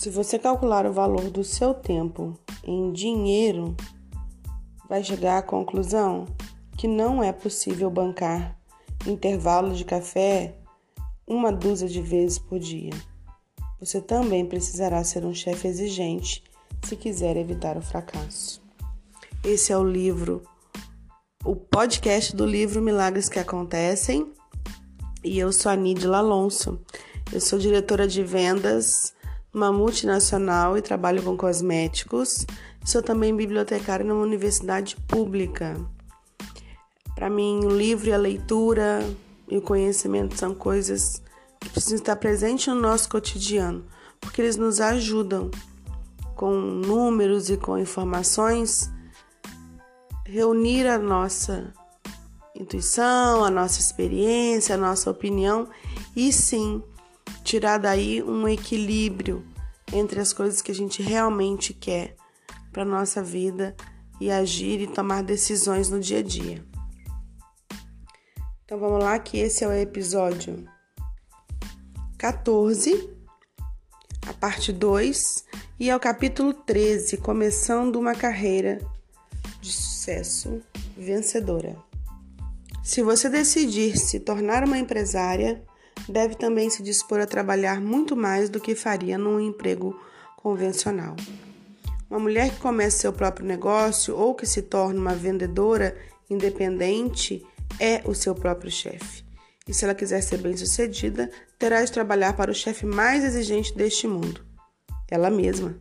Se você calcular o valor do seu tempo em dinheiro, vai chegar à conclusão que não é possível bancar intervalo de café uma dúzia de vezes por dia. Você também precisará ser um chefe exigente se quiser evitar o fracasso. Esse é o livro, o podcast do livro Milagres que Acontecem. E eu sou a Nídila Alonso. Eu sou diretora de vendas numa multinacional e trabalho com cosméticos. Sou também bibliotecária numa universidade pública. Para mim, o livro e a leitura e o conhecimento são coisas que precisam estar presentes no nosso cotidiano, porque eles nos ajudam com números e com informações reunir a nossa intuição, a nossa experiência, a nossa opinião e sim tirar daí um equilíbrio entre as coisas que a gente realmente quer para nossa vida e agir e tomar decisões no dia a dia. Então vamos lá que esse é o episódio 14, a parte 2, e é o capítulo 13, começando uma carreira de sucesso vencedora. Se você decidir se tornar uma empresária, deve também se dispor a trabalhar muito mais do que faria num emprego convencional. Uma mulher que começa seu próprio negócio ou que se torna uma vendedora independente é o seu próprio chefe. E se ela quiser ser bem-sucedida, terá de trabalhar para o chefe mais exigente deste mundo, ela mesma.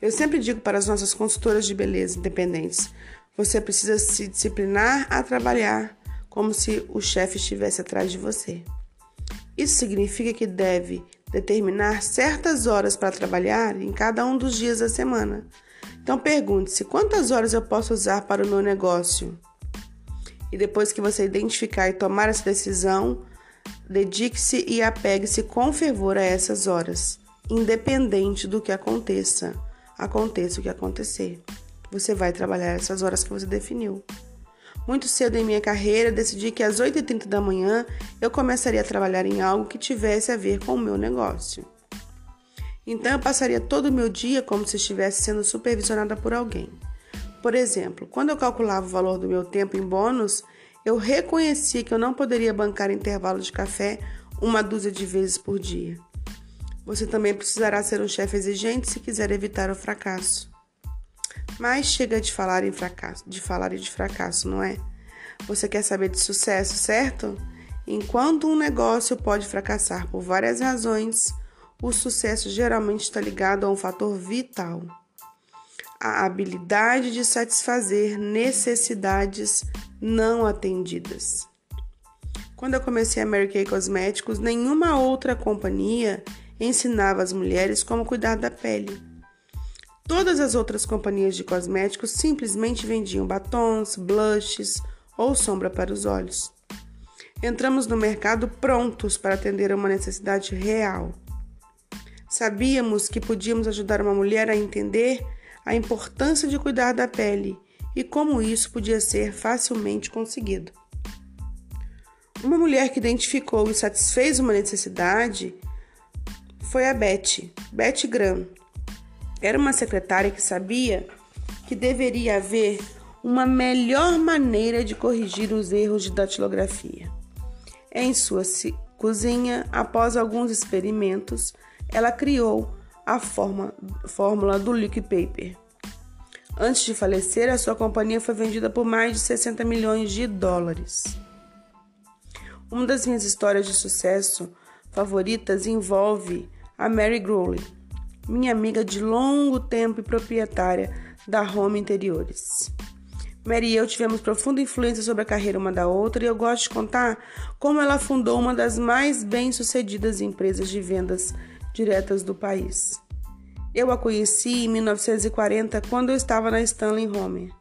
Eu sempre digo para as nossas consultoras de beleza independentes: você precisa se disciplinar a trabalhar como se o chefe estivesse atrás de você. Isso significa que deve determinar certas horas para trabalhar em cada um dos dias da semana. Então pergunte-se quantas horas eu posso usar para o meu negócio. E depois que você identificar e tomar essa decisão, dedique-se e apegue-se com fervor a essas horas, independente do que aconteça. Aconteça o que acontecer. Você vai trabalhar essas horas que você definiu. Muito cedo em minha carreira, decidi que às 8h30 da manhã eu começaria a trabalhar em algo que tivesse a ver com o meu negócio. Então eu passaria todo o meu dia como se estivesse sendo supervisionada por alguém. Por exemplo, quando eu calculava o valor do meu tempo em bônus, eu reconhecia que eu não poderia bancar intervalo de café uma dúzia de vezes por dia. Você também precisará ser um chefe exigente se quiser evitar o fracasso. Mas chega de falar em fracasso, de falar de fracasso, não é? Você quer saber de sucesso, certo? Enquanto um negócio pode fracassar por várias razões, o sucesso geralmente está ligado a um fator vital: a habilidade de satisfazer necessidades não atendidas. Quando eu comecei a Mary Kay Cosméticos, nenhuma outra companhia ensinava as mulheres como cuidar da pele. Todas as outras companhias de cosméticos simplesmente vendiam batons, blushes ou sombra para os olhos. Entramos no mercado prontos para atender a uma necessidade real. Sabíamos que podíamos ajudar uma mulher a entender a importância de cuidar da pele e como isso podia ser facilmente conseguido. Uma mulher que identificou e satisfez uma necessidade foi a Beth, Beth Graham, era uma secretária que sabia que deveria haver uma melhor maneira de corrigir os erros de datilografia. Em sua cozinha, após alguns experimentos, ela criou a forma, fórmula do liquid paper. Antes de falecer, a sua companhia foi vendida por mais de 60 milhões de dólares. Uma das minhas histórias de sucesso favoritas envolve a Mary Growley minha amiga de longo tempo e proprietária da Home Interiores. Mary e eu tivemos profunda influência sobre a carreira uma da outra e eu gosto de contar como ela fundou uma das mais bem-sucedidas empresas de vendas diretas do país. Eu a conheci em 1940 quando eu estava na Stanley Home.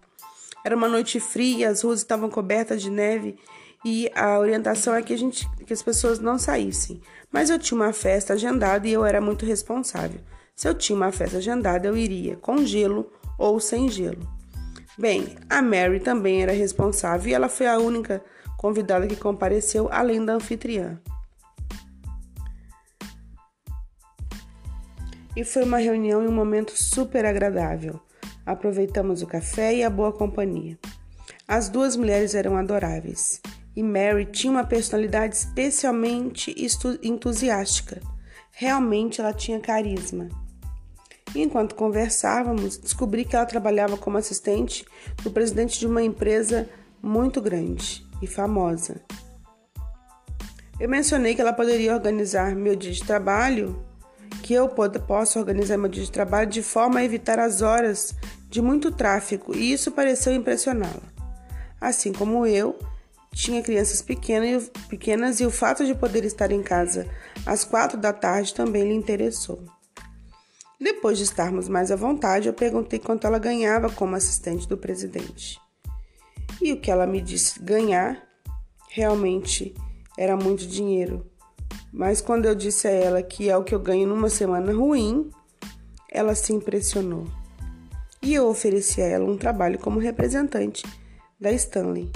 Era uma noite fria, as ruas estavam cobertas de neve e a orientação é que, a gente, que as pessoas não saíssem. Mas eu tinha uma festa agendada e eu era muito responsável. Se eu tinha uma festa agendada, eu iria com gelo ou sem gelo. Bem, a Mary também era responsável e ela foi a única convidada que compareceu, além da anfitriã. E foi uma reunião e um momento super agradável. Aproveitamos o café e a boa companhia. As duas mulheres eram adoráveis e Mary tinha uma personalidade especialmente entusiástica. Realmente ela tinha carisma. Enquanto conversávamos, descobri que ela trabalhava como assistente do presidente de uma empresa muito grande e famosa. Eu mencionei que ela poderia organizar meu dia de trabalho, que eu posso organizar meu dia de trabalho de forma a evitar as horas de muito tráfego, e isso pareceu impressioná-la. Assim como eu, tinha crianças pequenas e o fato de poder estar em casa às quatro da tarde também lhe interessou. Depois de estarmos mais à vontade, eu perguntei quanto ela ganhava como assistente do presidente. E o que ela me disse ganhar realmente era muito dinheiro. Mas quando eu disse a ela que é o que eu ganho numa semana ruim, ela se impressionou. E eu ofereci a ela um trabalho como representante da Stanley.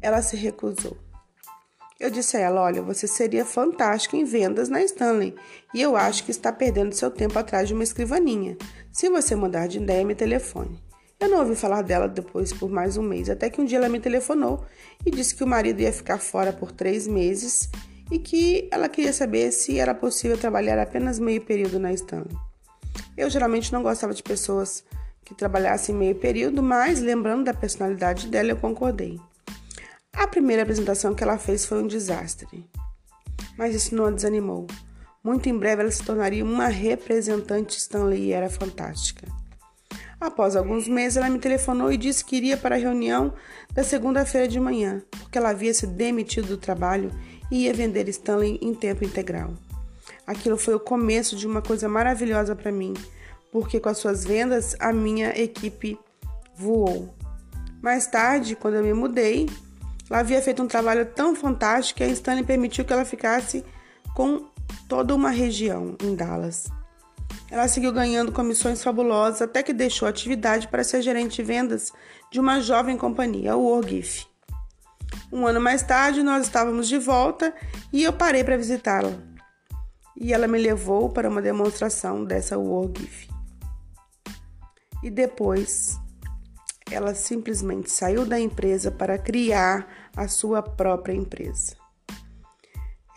Ela se recusou. Eu disse a ela: Olha, você seria fantástica em vendas na Stanley e eu acho que está perdendo seu tempo atrás de uma escrivaninha. Se você mudar de ideia, me telefone. Eu não ouvi falar dela depois por mais um mês, até que um dia ela me telefonou e disse que o marido ia ficar fora por três meses e que ela queria saber se era possível trabalhar apenas meio período na Stanley. Eu geralmente não gostava de pessoas que trabalhassem meio período, mas lembrando da personalidade dela, eu concordei. A primeira apresentação que ela fez foi um desastre, mas isso não a desanimou. Muito em breve ela se tornaria uma representante Stanley e era fantástica. Após alguns meses, ela me telefonou e disse que iria para a reunião da segunda-feira de manhã, porque ela havia se demitido do trabalho e ia vender Stanley em tempo integral. Aquilo foi o começo de uma coisa maravilhosa para mim, porque com as suas vendas a minha equipe voou. Mais tarde, quando eu me mudei, ela havia feito um trabalho tão fantástico que a Stanley permitiu que ela ficasse com toda uma região em Dallas. Ela seguiu ganhando comissões fabulosas até que deixou a atividade para ser gerente de vendas de uma jovem companhia, o Orgif. Um ano mais tarde, nós estávamos de volta e eu parei para visitá-la. E ela me levou para uma demonstração dessa Wargif. E depois ela simplesmente saiu da empresa para criar a sua própria empresa.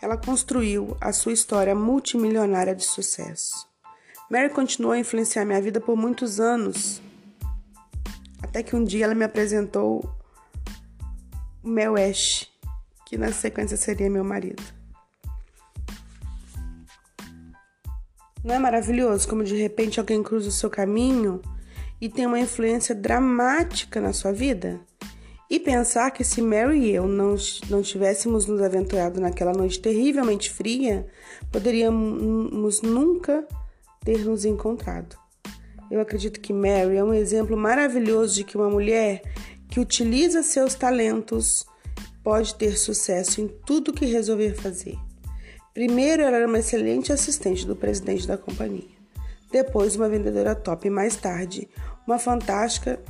Ela construiu a sua história multimilionária de sucesso. Mary continuou a influenciar minha vida por muitos anos, até que um dia ela me apresentou o Mel Ash, que na sequência seria meu marido. Não é maravilhoso como de repente alguém cruza o seu caminho e tem uma influência dramática na sua vida? E pensar que se Mary e eu não, não tivéssemos nos aventurado naquela noite terrivelmente fria, poderíamos nunca ter nos encontrado. Eu acredito que Mary é um exemplo maravilhoso de que uma mulher que utiliza seus talentos pode ter sucesso em tudo que resolver fazer. Primeiro, ela era uma excelente assistente do presidente da companhia. Depois, uma vendedora top e mais tarde, uma fantástica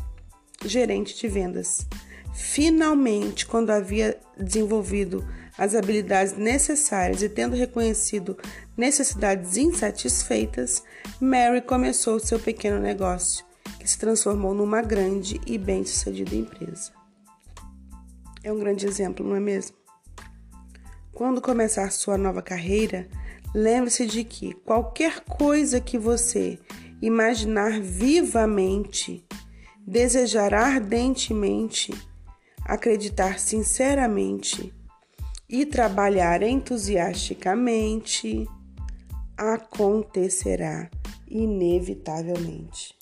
gerente de vendas. Finalmente, quando havia desenvolvido as habilidades necessárias e tendo reconhecido necessidades insatisfeitas, Mary começou seu pequeno negócio, que se transformou numa grande e bem-sucedida empresa. É um grande exemplo, não é mesmo? Quando começar sua nova carreira, lembre-se de que qualquer coisa que você imaginar vivamente, desejar ardentemente, acreditar sinceramente e trabalhar entusiasticamente, acontecerá inevitavelmente.